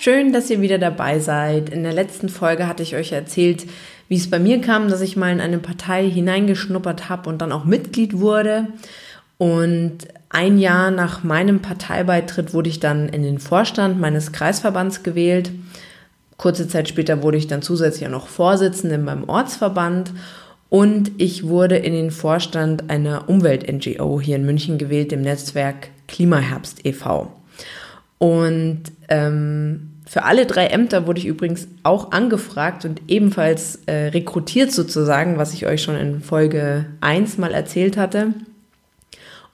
Schön, dass ihr wieder dabei seid. In der letzten Folge hatte ich euch erzählt, wie es bei mir kam, dass ich mal in eine Partei hineingeschnuppert habe und dann auch Mitglied wurde. Und ein Jahr nach meinem Parteibeitritt wurde ich dann in den Vorstand meines Kreisverbands gewählt. Kurze Zeit später wurde ich dann zusätzlich auch noch Vorsitzende in meinem Ortsverband und ich wurde in den Vorstand einer Umwelt-NGO hier in München gewählt, dem Netzwerk Klimaherbst e.V. Und ähm, für alle drei Ämter wurde ich übrigens auch angefragt und ebenfalls äh, rekrutiert sozusagen, was ich euch schon in Folge 1 mal erzählt hatte.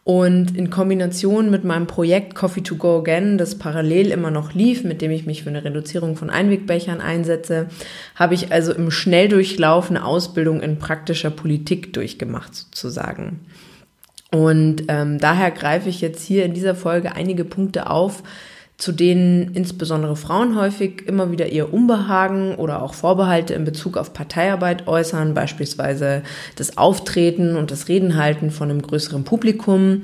Und in Kombination mit meinem Projekt Coffee to Go Again, das parallel immer noch lief, mit dem ich mich für eine Reduzierung von Einwegbechern einsetze, habe ich also im Schnelldurchlauf eine Ausbildung in praktischer Politik durchgemacht sozusagen. Und ähm, daher greife ich jetzt hier in dieser Folge einige Punkte auf, zu denen insbesondere Frauen häufig immer wieder ihr Unbehagen oder auch Vorbehalte in Bezug auf Parteiarbeit äußern, beispielsweise das Auftreten und das Redenhalten von einem größeren Publikum,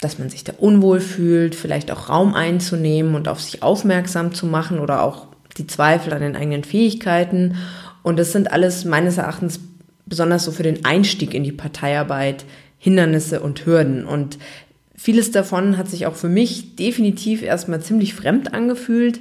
dass man sich da unwohl fühlt, vielleicht auch Raum einzunehmen und auf sich aufmerksam zu machen oder auch die Zweifel an den eigenen Fähigkeiten. Und das sind alles meines Erachtens besonders so für den Einstieg in die Parteiarbeit Hindernisse und Hürden. Und Vieles davon hat sich auch für mich definitiv erstmal ziemlich fremd angefühlt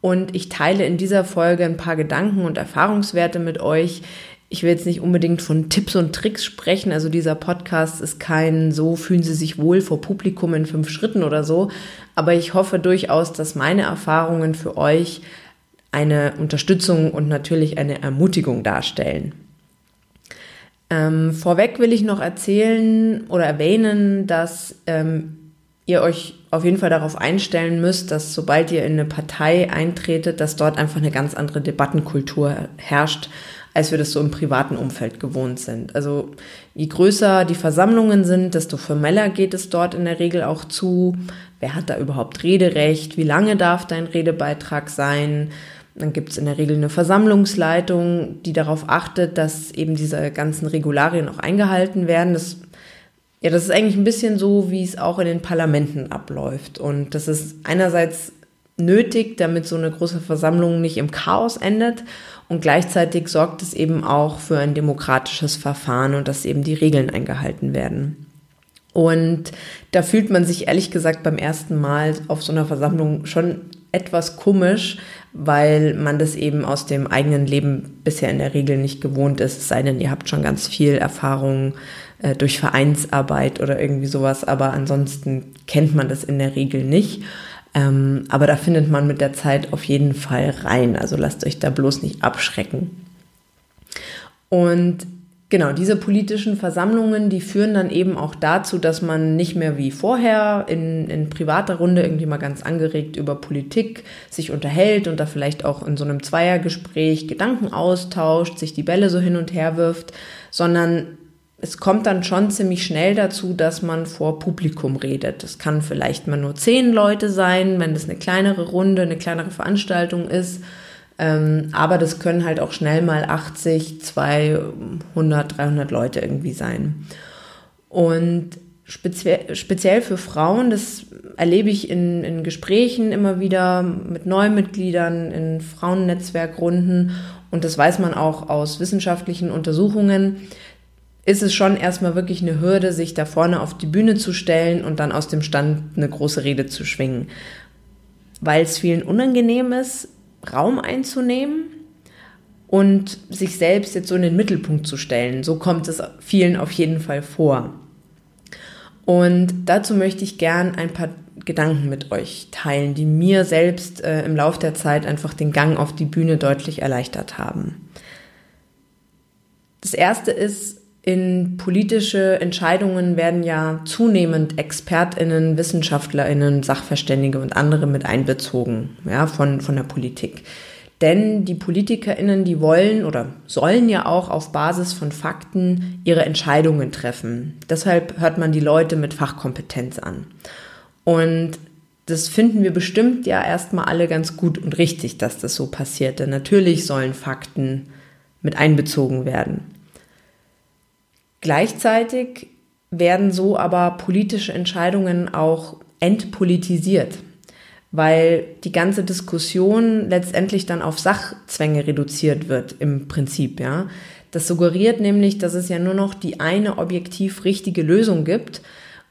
und ich teile in dieser Folge ein paar Gedanken und Erfahrungswerte mit euch. Ich will jetzt nicht unbedingt von Tipps und Tricks sprechen, also dieser Podcast ist kein so fühlen Sie sich wohl vor Publikum in fünf Schritten oder so, aber ich hoffe durchaus, dass meine Erfahrungen für euch eine Unterstützung und natürlich eine Ermutigung darstellen. Ähm, vorweg will ich noch erzählen oder erwähnen, dass ähm, ihr euch auf jeden Fall darauf einstellen müsst, dass sobald ihr in eine Partei eintretet, dass dort einfach eine ganz andere Debattenkultur herrscht, als wir das so im privaten Umfeld gewohnt sind. Also je größer die Versammlungen sind, desto formeller geht es dort in der Regel auch zu. Wer hat da überhaupt Rederecht? Wie lange darf dein Redebeitrag sein? Dann gibt es in der Regel eine Versammlungsleitung, die darauf achtet, dass eben diese ganzen Regularien auch eingehalten werden. Das, ja, das ist eigentlich ein bisschen so, wie es auch in den Parlamenten abläuft. Und das ist einerseits nötig, damit so eine große Versammlung nicht im Chaos endet. Und gleichzeitig sorgt es eben auch für ein demokratisches Verfahren und dass eben die Regeln eingehalten werden. Und da fühlt man sich ehrlich gesagt beim ersten Mal auf so einer Versammlung schon etwas komisch, weil man das eben aus dem eigenen Leben bisher in der Regel nicht gewohnt ist, es sei denn, ihr habt schon ganz viel Erfahrung äh, durch Vereinsarbeit oder irgendwie sowas, aber ansonsten kennt man das in der Regel nicht. Ähm, aber da findet man mit der Zeit auf jeden Fall rein, also lasst euch da bloß nicht abschrecken. Und Genau, diese politischen Versammlungen, die führen dann eben auch dazu, dass man nicht mehr wie vorher in, in privater Runde irgendwie mal ganz angeregt über Politik sich unterhält und da vielleicht auch in so einem Zweiergespräch Gedanken austauscht, sich die Bälle so hin und her wirft, sondern es kommt dann schon ziemlich schnell dazu, dass man vor Publikum redet. Das kann vielleicht mal nur zehn Leute sein, wenn das eine kleinere Runde, eine kleinere Veranstaltung ist aber das können halt auch schnell mal 80, 200, 300 Leute irgendwie sein. Und speziell, speziell für Frauen, das erlebe ich in, in Gesprächen immer wieder mit neuen Mitgliedern, in Frauennetzwerkrunden und das weiß man auch aus wissenschaftlichen Untersuchungen, ist es schon erstmal wirklich eine Hürde, sich da vorne auf die Bühne zu stellen und dann aus dem Stand eine große Rede zu schwingen. Weil es vielen unangenehm ist, Raum einzunehmen und sich selbst jetzt so in den Mittelpunkt zu stellen. So kommt es vielen auf jeden Fall vor. Und dazu möchte ich gern ein paar Gedanken mit euch teilen, die mir selbst äh, im Laufe der Zeit einfach den Gang auf die Bühne deutlich erleichtert haben. Das erste ist, in politische Entscheidungen werden ja zunehmend ExpertInnen, WissenschaftlerInnen, Sachverständige und andere mit einbezogen, ja, von, von der Politik. Denn die PolitikerInnen, die wollen oder sollen ja auch auf Basis von Fakten ihre Entscheidungen treffen. Deshalb hört man die Leute mit Fachkompetenz an. Und das finden wir bestimmt ja erstmal alle ganz gut und richtig, dass das so passiert. Denn natürlich sollen Fakten mit einbezogen werden. Gleichzeitig werden so aber politische Entscheidungen auch entpolitisiert, weil die ganze Diskussion letztendlich dann auf Sachzwänge reduziert wird im Prinzip, ja. Das suggeriert nämlich, dass es ja nur noch die eine objektiv richtige Lösung gibt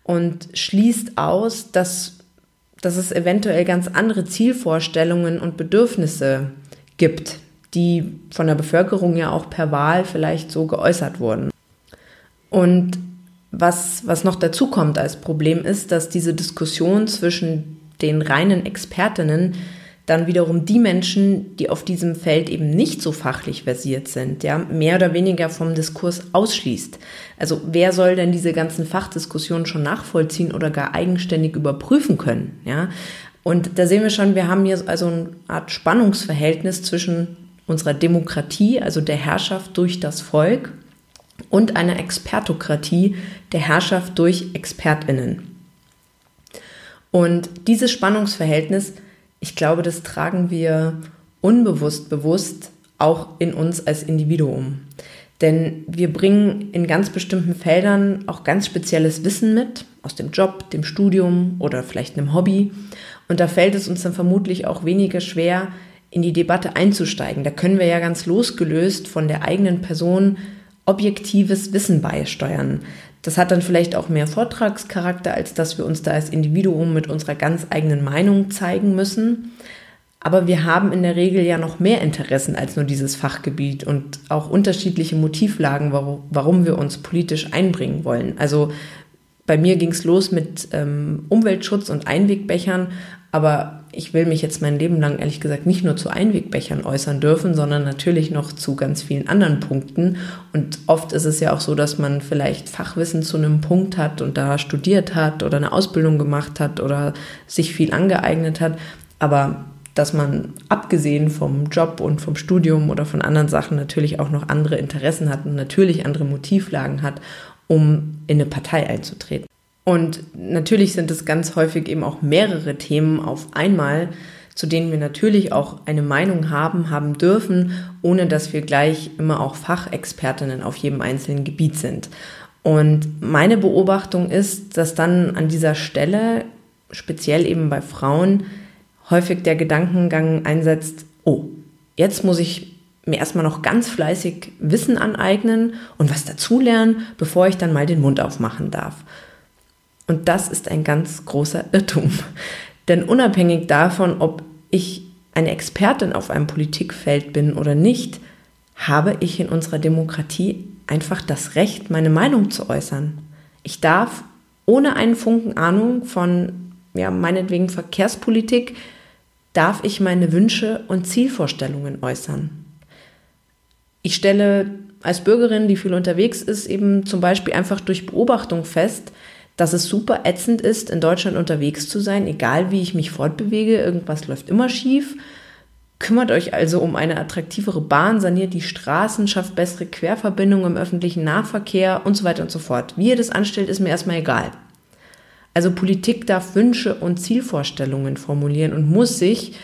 und schließt aus, dass, dass es eventuell ganz andere Zielvorstellungen und Bedürfnisse gibt, die von der Bevölkerung ja auch per Wahl vielleicht so geäußert wurden. Und was, was noch dazu kommt als Problem ist, dass diese Diskussion zwischen den reinen Expertinnen dann wiederum die Menschen, die auf diesem Feld eben nicht so fachlich versiert sind, ja, mehr oder weniger vom Diskurs ausschließt. Also wer soll denn diese ganzen Fachdiskussionen schon nachvollziehen oder gar eigenständig überprüfen können, ja? Und da sehen wir schon, wir haben hier also eine Art Spannungsverhältnis zwischen unserer Demokratie, also der Herrschaft durch das Volk, und einer Expertokratie der Herrschaft durch Expertinnen. Und dieses Spannungsverhältnis, ich glaube, das tragen wir unbewusst bewusst auch in uns als Individuum. Denn wir bringen in ganz bestimmten Feldern auch ganz spezielles Wissen mit, aus dem Job, dem Studium oder vielleicht einem Hobby. Und da fällt es uns dann vermutlich auch weniger schwer, in die Debatte einzusteigen. Da können wir ja ganz losgelöst von der eigenen Person objektives Wissen beisteuern. Das hat dann vielleicht auch mehr Vortragscharakter, als dass wir uns da als Individuum mit unserer ganz eigenen Meinung zeigen müssen. Aber wir haben in der Regel ja noch mehr Interessen als nur dieses Fachgebiet und auch unterschiedliche Motivlagen, warum wir uns politisch einbringen wollen. Also bei mir ging es los mit ähm, Umweltschutz und Einwegbechern, aber ich will mich jetzt mein Leben lang ehrlich gesagt nicht nur zu Einwegbechern äußern dürfen, sondern natürlich noch zu ganz vielen anderen Punkten. Und oft ist es ja auch so, dass man vielleicht Fachwissen zu einem Punkt hat und da studiert hat oder eine Ausbildung gemacht hat oder sich viel angeeignet hat. Aber dass man abgesehen vom Job und vom Studium oder von anderen Sachen natürlich auch noch andere Interessen hat und natürlich andere Motivlagen hat, um in eine Partei einzutreten. Und natürlich sind es ganz häufig eben auch mehrere Themen auf einmal, zu denen wir natürlich auch eine Meinung haben, haben dürfen, ohne dass wir gleich immer auch Fachexpertinnen auf jedem einzelnen Gebiet sind. Und meine Beobachtung ist, dass dann an dieser Stelle, speziell eben bei Frauen, häufig der Gedankengang einsetzt, oh, jetzt muss ich mir erstmal noch ganz fleißig Wissen aneignen und was dazulernen, bevor ich dann mal den Mund aufmachen darf. Und das ist ein ganz großer Irrtum. Denn unabhängig davon, ob ich eine Expertin auf einem Politikfeld bin oder nicht, habe ich in unserer Demokratie einfach das Recht, meine Meinung zu äußern. Ich darf ohne einen Funken Ahnung von, ja, meinetwegen Verkehrspolitik, darf ich meine Wünsche und Zielvorstellungen äußern. Ich stelle als Bürgerin, die viel unterwegs ist, eben zum Beispiel einfach durch Beobachtung fest, dass es super ätzend ist, in Deutschland unterwegs zu sein, egal wie ich mich fortbewege, irgendwas läuft immer schief. Kümmert euch also um eine attraktivere Bahn, saniert die Straßen, schafft bessere Querverbindungen im öffentlichen Nahverkehr und so weiter und so fort. Wie ihr das anstellt, ist mir erstmal egal. Also Politik darf Wünsche und Zielvorstellungen formulieren und muss sich,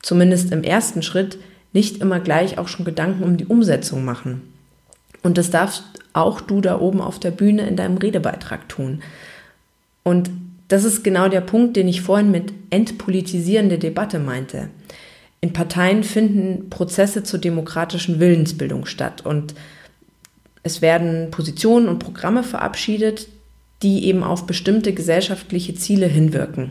zumindest im ersten Schritt, nicht immer gleich auch schon Gedanken um die Umsetzung machen. Und das darfst auch du da oben auf der Bühne in deinem Redebeitrag tun. Und das ist genau der Punkt, den ich vorhin mit entpolitisierende Debatte meinte. In Parteien finden Prozesse zur demokratischen Willensbildung statt und es werden Positionen und Programme verabschiedet, die eben auf bestimmte gesellschaftliche Ziele hinwirken.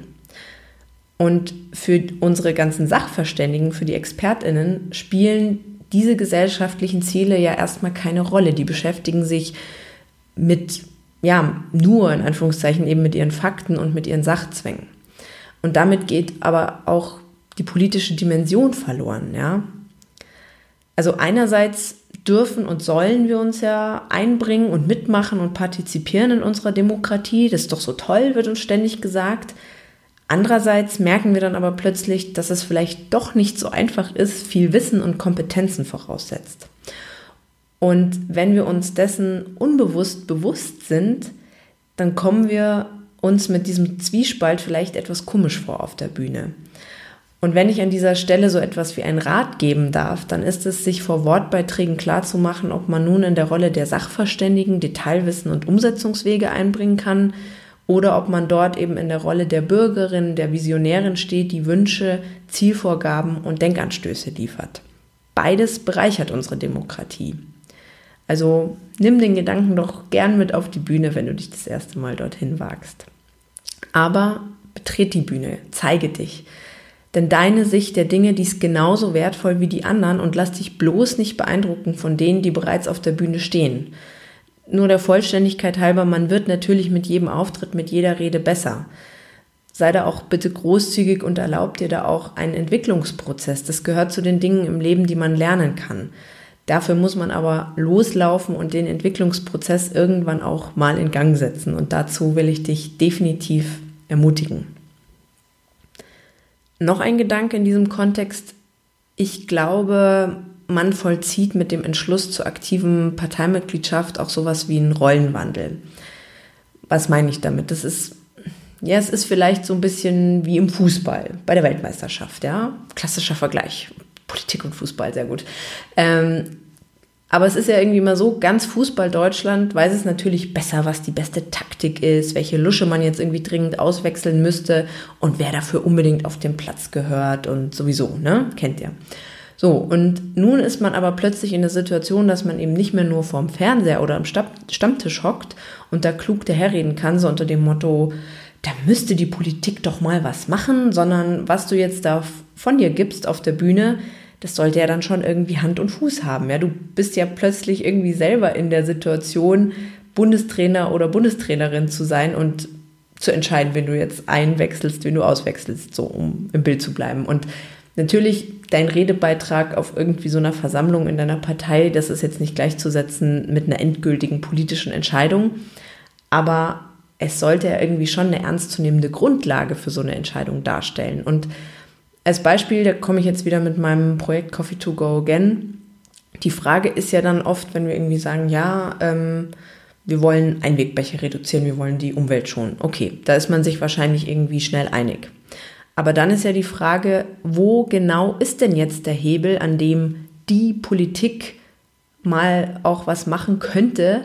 Und für unsere ganzen Sachverständigen, für die Expertinnen, spielen diese gesellschaftlichen Ziele ja erstmal keine Rolle. Die beschäftigen sich mit, ja, nur in Anführungszeichen eben mit ihren Fakten und mit ihren Sachzwängen. Und damit geht aber auch die politische Dimension verloren, ja. Also einerseits dürfen und sollen wir uns ja einbringen und mitmachen und partizipieren in unserer Demokratie. Das ist doch so toll, wird uns ständig gesagt. Andererseits merken wir dann aber plötzlich, dass es vielleicht doch nicht so einfach ist, viel Wissen und Kompetenzen voraussetzt. Und wenn wir uns dessen unbewusst bewusst sind, dann kommen wir uns mit diesem Zwiespalt vielleicht etwas komisch vor auf der Bühne. Und wenn ich an dieser Stelle so etwas wie einen Rat geben darf, dann ist es, sich vor Wortbeiträgen klarzumachen, ob man nun in der Rolle der Sachverständigen Detailwissen und Umsetzungswege einbringen kann oder ob man dort eben in der Rolle der Bürgerin, der Visionärin steht, die Wünsche, Zielvorgaben und Denkanstöße liefert. Beides bereichert unsere Demokratie. Also nimm den Gedanken doch gern mit auf die Bühne, wenn du dich das erste Mal dorthin wagst. Aber betret die Bühne, zeige dich. Denn deine Sicht der Dinge, die ist genauso wertvoll wie die anderen und lass dich bloß nicht beeindrucken von denen, die bereits auf der Bühne stehen. Nur der Vollständigkeit halber, man wird natürlich mit jedem Auftritt, mit jeder Rede besser. Sei da auch bitte großzügig und erlaub dir da auch einen Entwicklungsprozess. Das gehört zu den Dingen im Leben, die man lernen kann. Dafür muss man aber loslaufen und den Entwicklungsprozess irgendwann auch mal in Gang setzen. Und dazu will ich dich definitiv ermutigen. Noch ein Gedanke in diesem Kontext. Ich glaube, man vollzieht mit dem Entschluss zur aktiven Parteimitgliedschaft auch sowas wie einen Rollenwandel. Was meine ich damit? Das ist, ja, es ist vielleicht so ein bisschen wie im Fußball bei der Weltmeisterschaft, ja. Klassischer Vergleich. Politik und Fußball, sehr gut. Ähm, aber es ist ja irgendwie immer so, ganz Fußball Deutschland weiß es natürlich besser, was die beste Taktik ist, welche Lusche man jetzt irgendwie dringend auswechseln müsste und wer dafür unbedingt auf den Platz gehört und sowieso, ne? Kennt ihr. So, und nun ist man aber plötzlich in der Situation, dass man eben nicht mehr nur vorm Fernseher oder am Stammtisch hockt und da klug daherreden kann, so unter dem Motto, da müsste die Politik doch mal was machen, sondern was du jetzt da von dir gibst auf der Bühne, das sollte ja dann schon irgendwie Hand und Fuß haben. Ja, du bist ja plötzlich irgendwie selber in der Situation, Bundestrainer oder Bundestrainerin zu sein und zu entscheiden, wenn du jetzt einwechselst, wenn du auswechselst, so um im Bild zu bleiben. Und natürlich dein Redebeitrag auf irgendwie so einer Versammlung in deiner Partei, das ist jetzt nicht gleichzusetzen mit einer endgültigen politischen Entscheidung, aber es sollte ja irgendwie schon eine ernstzunehmende Grundlage für so eine Entscheidung darstellen. Und als Beispiel, da komme ich jetzt wieder mit meinem Projekt Coffee to Go Again. Die Frage ist ja dann oft, wenn wir irgendwie sagen, ja, ähm, wir wollen Einwegbecher reduzieren, wir wollen die Umwelt schonen. Okay, da ist man sich wahrscheinlich irgendwie schnell einig. Aber dann ist ja die Frage, wo genau ist denn jetzt der Hebel, an dem die Politik mal auch was machen könnte,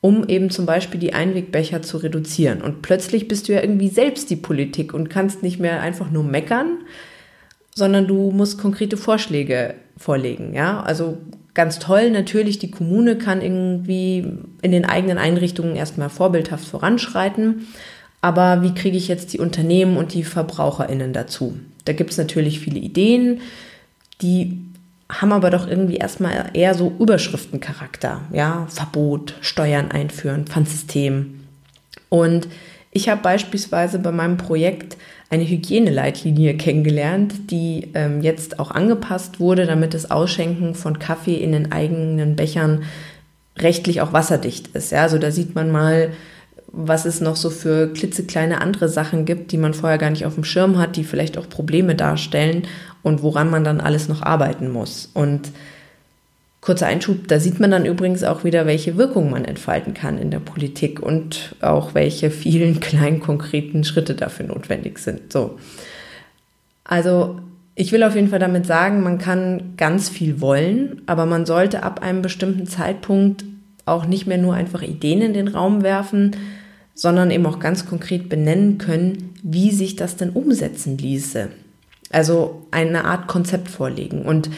um eben zum Beispiel die Einwegbecher zu reduzieren. Und plötzlich bist du ja irgendwie selbst die Politik und kannst nicht mehr einfach nur meckern, sondern du musst konkrete Vorschläge vorlegen. Ja, also ganz toll natürlich, die Kommune kann irgendwie in den eigenen Einrichtungen erstmal vorbildhaft voranschreiten. Aber wie kriege ich jetzt die Unternehmen und die VerbraucherInnen dazu? Da gibt es natürlich viele Ideen, die haben aber doch irgendwie erstmal eher so Überschriftencharakter. Ja, Verbot, Steuern einführen, Pfandsystem. Und ich habe beispielsweise bei meinem Projekt eine Hygieneleitlinie kennengelernt, die ähm, jetzt auch angepasst wurde, damit das Ausschenken von Kaffee in den eigenen Bechern rechtlich auch wasserdicht ist. Ja, also da sieht man mal, was es noch so für klitzekleine andere Sachen gibt, die man vorher gar nicht auf dem Schirm hat, die vielleicht auch Probleme darstellen und woran man dann alles noch arbeiten muss. Und kurzer Einschub, da sieht man dann übrigens auch wieder, welche Wirkung man entfalten kann in der Politik und auch welche vielen kleinen konkreten Schritte dafür notwendig sind. So. Also Ich will auf jeden Fall damit sagen, man kann ganz viel wollen, aber man sollte ab einem bestimmten Zeitpunkt auch nicht mehr nur einfach Ideen in den Raum werfen, sondern eben auch ganz konkret benennen können, wie sich das denn umsetzen ließe. Also eine Art Konzept vorlegen. Und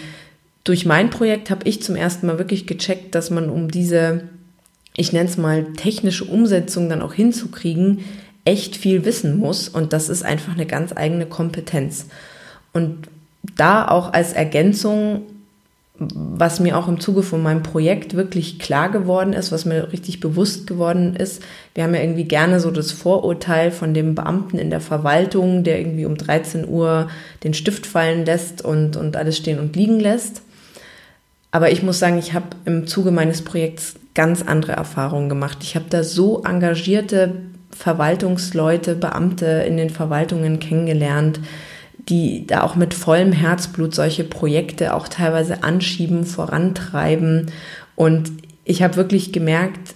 durch mein Projekt habe ich zum ersten Mal wirklich gecheckt, dass man um diese, ich nenne es mal, technische Umsetzung dann auch hinzukriegen, echt viel wissen muss. Und das ist einfach eine ganz eigene Kompetenz. Und da auch als Ergänzung, was mir auch im Zuge von meinem Projekt wirklich klar geworden ist, was mir richtig bewusst geworden ist, wir haben ja irgendwie gerne so das Vorurteil von dem Beamten in der Verwaltung, der irgendwie um 13 Uhr den Stift fallen lässt und, und alles stehen und liegen lässt. Aber ich muss sagen, ich habe im Zuge meines Projekts ganz andere Erfahrungen gemacht. Ich habe da so engagierte Verwaltungsleute, Beamte in den Verwaltungen kennengelernt, die da auch mit vollem Herzblut solche Projekte auch teilweise anschieben, vorantreiben. Und ich habe wirklich gemerkt,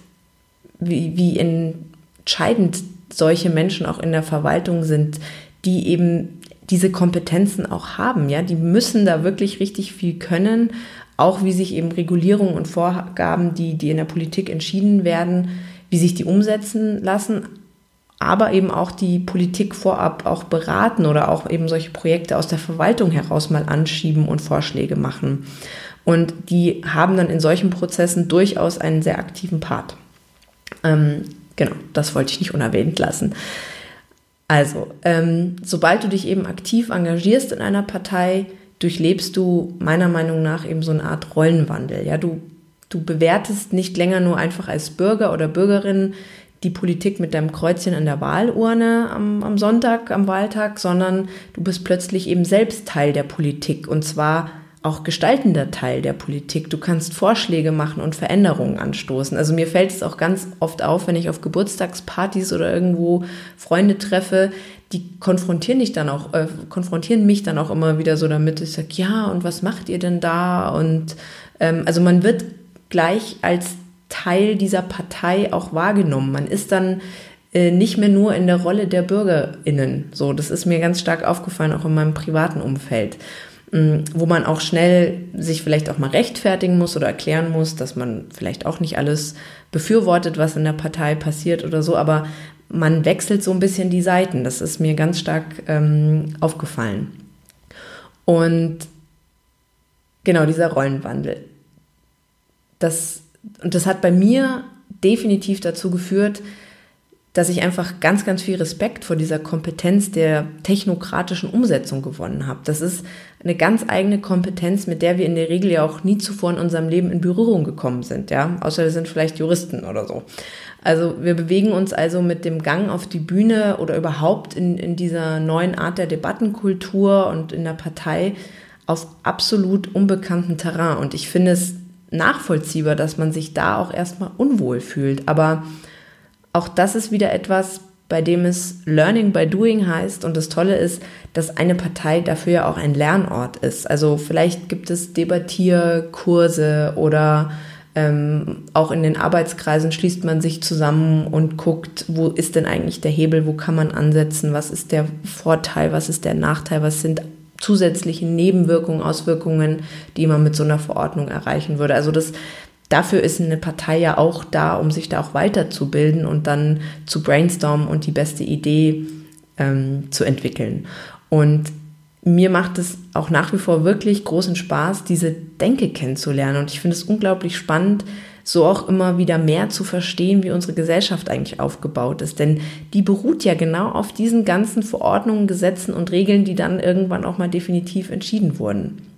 wie, wie entscheidend solche Menschen auch in der Verwaltung sind, die eben diese Kompetenzen auch haben. Ja, die müssen da wirklich richtig viel können. Auch wie sich eben Regulierungen und Vorgaben, die, die in der Politik entschieden werden, wie sich die umsetzen lassen, aber eben auch die Politik vorab auch beraten oder auch eben solche Projekte aus der Verwaltung heraus mal anschieben und Vorschläge machen. Und die haben dann in solchen Prozessen durchaus einen sehr aktiven Part. Ähm, genau, das wollte ich nicht unerwähnt lassen. Also, ähm, sobald du dich eben aktiv engagierst in einer Partei, durchlebst du meiner Meinung nach eben so eine Art Rollenwandel. Ja, du, du bewertest nicht länger nur einfach als Bürger oder Bürgerin die Politik mit deinem Kreuzchen an der Wahlurne am, am Sonntag, am Wahltag, sondern du bist plötzlich eben selbst Teil der Politik und zwar auch gestaltender Teil der Politik. Du kannst Vorschläge machen und Veränderungen anstoßen. Also mir fällt es auch ganz oft auf, wenn ich auf Geburtstagspartys oder irgendwo Freunde treffe, die konfrontieren dich dann auch, äh, konfrontieren mich dann auch immer wieder so damit. Ich sage, ja, und was macht ihr denn da? Und ähm, also man wird gleich als Teil dieser Partei auch wahrgenommen. Man ist dann äh, nicht mehr nur in der Rolle der BürgerInnen. So, das ist mir ganz stark aufgefallen, auch in meinem privaten Umfeld wo man auch schnell sich vielleicht auch mal rechtfertigen muss oder erklären muss, dass man vielleicht auch nicht alles befürwortet, was in der Partei passiert oder so, aber man wechselt so ein bisschen die Seiten. Das ist mir ganz stark ähm, aufgefallen. Und genau dieser Rollenwandel. Das und das hat bei mir definitiv dazu geführt, dass ich einfach ganz, ganz viel Respekt vor dieser Kompetenz der technokratischen Umsetzung gewonnen habe. Das ist eine ganz eigene Kompetenz, mit der wir in der Regel ja auch nie zuvor in unserem Leben in Berührung gekommen sind, ja. Außer wir sind vielleicht Juristen oder so. Also wir bewegen uns also mit dem Gang auf die Bühne oder überhaupt in, in dieser neuen Art der Debattenkultur und in der Partei auf absolut unbekanntem Terrain. Und ich finde es nachvollziehbar, dass man sich da auch erstmal unwohl fühlt. Aber auch das ist wieder etwas, bei dem es Learning by Doing heißt. Und das Tolle ist, dass eine Partei dafür ja auch ein Lernort ist. Also vielleicht gibt es Debattierkurse oder ähm, auch in den Arbeitskreisen schließt man sich zusammen und guckt, wo ist denn eigentlich der Hebel, wo kann man ansetzen, was ist der Vorteil, was ist der Nachteil, was sind zusätzliche Nebenwirkungen, Auswirkungen, die man mit so einer Verordnung erreichen würde. Also das, dafür ist eine Partei ja auch da, um sich da auch weiterzubilden und dann zu brainstormen und die beste Idee ähm, zu entwickeln. Und mir macht es auch nach wie vor wirklich großen Spaß, diese Denke kennenzulernen. Und ich finde es unglaublich spannend, so auch immer wieder mehr zu verstehen, wie unsere Gesellschaft eigentlich aufgebaut ist. Denn die beruht ja genau auf diesen ganzen Verordnungen, Gesetzen und Regeln, die dann irgendwann auch mal definitiv entschieden wurden.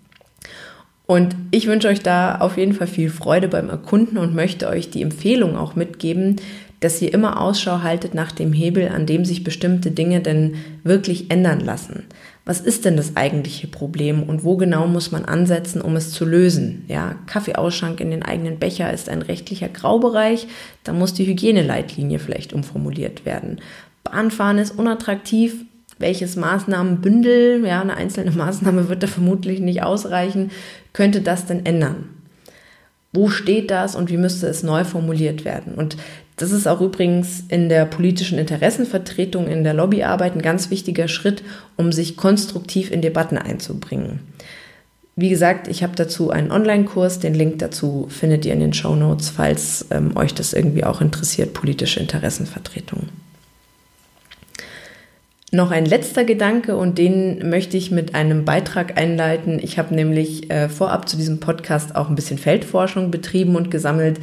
Und ich wünsche euch da auf jeden Fall viel Freude beim Erkunden und möchte euch die Empfehlung auch mitgeben, dass ihr immer Ausschau haltet nach dem Hebel, an dem sich bestimmte Dinge denn wirklich ändern lassen was ist denn das eigentliche Problem und wo genau muss man ansetzen, um es zu lösen? Ja, Kaffeeausschank in den eigenen Becher ist ein rechtlicher Graubereich, da muss die Hygieneleitlinie vielleicht umformuliert werden. Bahnfahren ist unattraktiv, welches Maßnahmenbündel, ja, eine einzelne Maßnahme wird da vermutlich nicht ausreichen, könnte das denn ändern? Wo steht das und wie müsste es neu formuliert werden? Und Das ist auch übrigens in der politischen Interessenvertretung, in der Lobbyarbeit ein ganz wichtiger Schritt, um sich konstruktiv in Debatten einzubringen. Wie gesagt, ich habe dazu einen Online-Kurs, den Link dazu findet ihr in den Show Notes, falls ähm, euch das irgendwie auch interessiert, politische Interessenvertretung. Noch ein letzter Gedanke und den möchte ich mit einem Beitrag einleiten. Ich habe nämlich äh, vorab zu diesem Podcast auch ein bisschen Feldforschung betrieben und gesammelt,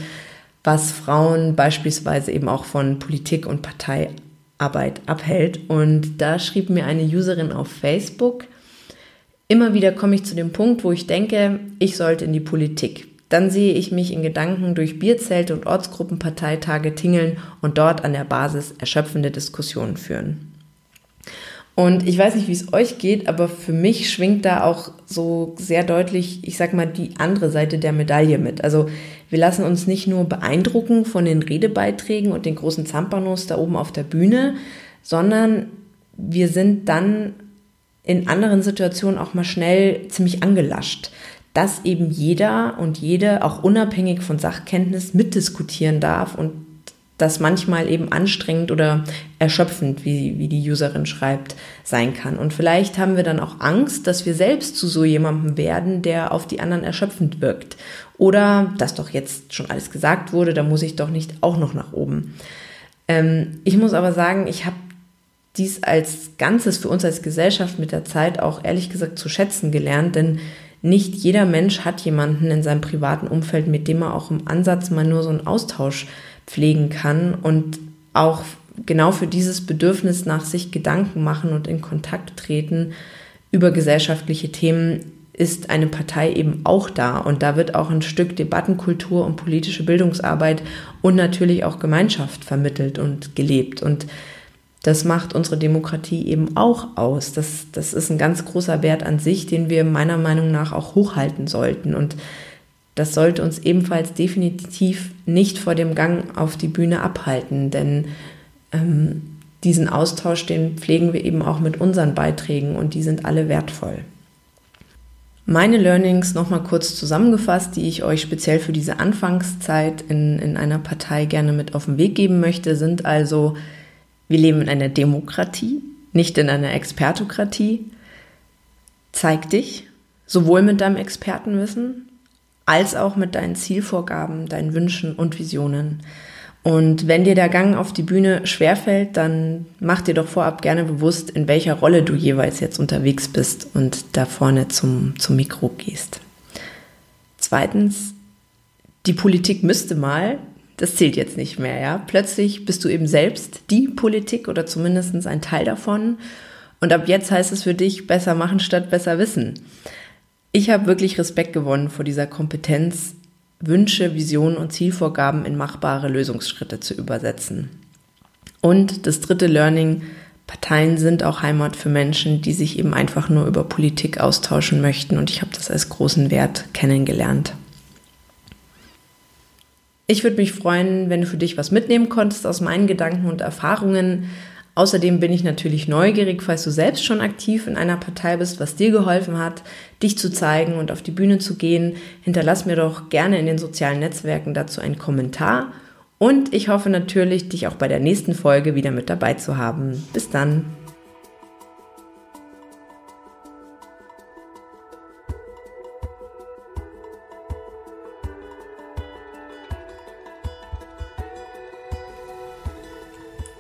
was Frauen beispielsweise eben auch von Politik und Parteiarbeit abhält. Und da schrieb mir eine Userin auf Facebook, immer wieder komme ich zu dem Punkt, wo ich denke, ich sollte in die Politik. Dann sehe ich mich in Gedanken durch Bierzelte und Ortsgruppenparteitage tingeln und dort an der Basis erschöpfende Diskussionen führen. Und ich weiß nicht, wie es euch geht, aber für mich schwingt da auch so sehr deutlich, ich sag mal, die andere Seite der Medaille mit. Also wir lassen uns nicht nur beeindrucken von den Redebeiträgen und den großen Zampanos da oben auf der Bühne, sondern wir sind dann in anderen Situationen auch mal schnell ziemlich angelascht, dass eben jeder und jede auch unabhängig von Sachkenntnis mitdiskutieren darf und das manchmal eben anstrengend oder erschöpfend, wie, wie die Userin schreibt, sein kann. Und vielleicht haben wir dann auch Angst, dass wir selbst zu so jemandem werden, der auf die anderen erschöpfend wirkt. Oder dass doch jetzt schon alles gesagt wurde, da muss ich doch nicht auch noch nach oben. Ähm, ich muss aber sagen, ich habe dies als Ganzes für uns als Gesellschaft mit der Zeit auch ehrlich gesagt zu schätzen gelernt, denn nicht jeder Mensch hat jemanden in seinem privaten Umfeld, mit dem er auch im Ansatz mal nur so einen Austausch pflegen kann und auch genau für dieses Bedürfnis nach sich Gedanken machen und in Kontakt treten über gesellschaftliche Themen ist eine Partei eben auch da. Und da wird auch ein Stück Debattenkultur und politische Bildungsarbeit und natürlich auch Gemeinschaft vermittelt und gelebt. Und das macht unsere Demokratie eben auch aus. Das, das ist ein ganz großer Wert an sich, den wir meiner Meinung nach auch hochhalten sollten. Und das sollte uns ebenfalls definitiv nicht vor dem Gang auf die Bühne abhalten, denn ähm, diesen Austausch, den pflegen wir eben auch mit unseren Beiträgen und die sind alle wertvoll. Meine Learnings nochmal kurz zusammengefasst, die ich euch speziell für diese Anfangszeit in, in einer Partei gerne mit auf den Weg geben möchte, sind also, wir leben in einer Demokratie, nicht in einer Expertokratie. Zeig dich, sowohl mit deinem Expertenwissen als auch mit deinen Zielvorgaben, deinen Wünschen und Visionen. Und wenn dir der Gang auf die Bühne schwerfällt, dann mach dir doch vorab gerne bewusst, in welcher Rolle du jeweils jetzt unterwegs bist und da vorne zum, zum Mikro gehst. Zweitens, die Politik müsste mal, das zählt jetzt nicht mehr, ja. Plötzlich bist du eben selbst die Politik oder zumindest ein Teil davon. Und ab jetzt heißt es für dich, besser machen statt besser wissen. Ich habe wirklich Respekt gewonnen vor dieser Kompetenz, Wünsche, Visionen und Zielvorgaben in machbare Lösungsschritte zu übersetzen. Und das dritte Learning, Parteien sind auch Heimat für Menschen, die sich eben einfach nur über Politik austauschen möchten und ich habe das als großen Wert kennengelernt. Ich würde mich freuen, wenn du für dich was mitnehmen konntest aus meinen Gedanken und Erfahrungen. Außerdem bin ich natürlich neugierig, falls du selbst schon aktiv in einer Partei bist, was dir geholfen hat, dich zu zeigen und auf die Bühne zu gehen. Hinterlass mir doch gerne in den sozialen Netzwerken dazu einen Kommentar. Und ich hoffe natürlich, dich auch bei der nächsten Folge wieder mit dabei zu haben. Bis dann.